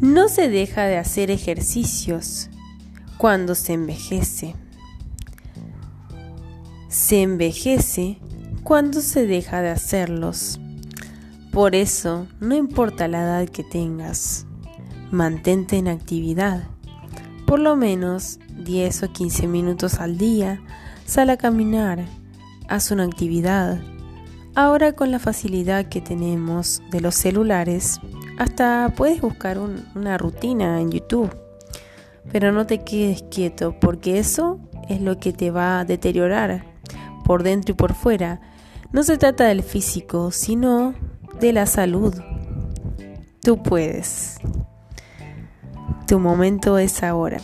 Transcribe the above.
No se deja de hacer ejercicios cuando se envejece. Se envejece cuando se deja de hacerlos. Por eso, no importa la edad que tengas, mantente en actividad. Por lo menos 10 o 15 minutos al día, sal a caminar, haz una actividad. Ahora con la facilidad que tenemos de los celulares, hasta puedes buscar una rutina en YouTube. Pero no te quedes quieto porque eso es lo que te va a deteriorar por dentro y por fuera. No se trata del físico, sino de la salud. Tú puedes. Tu momento es ahora.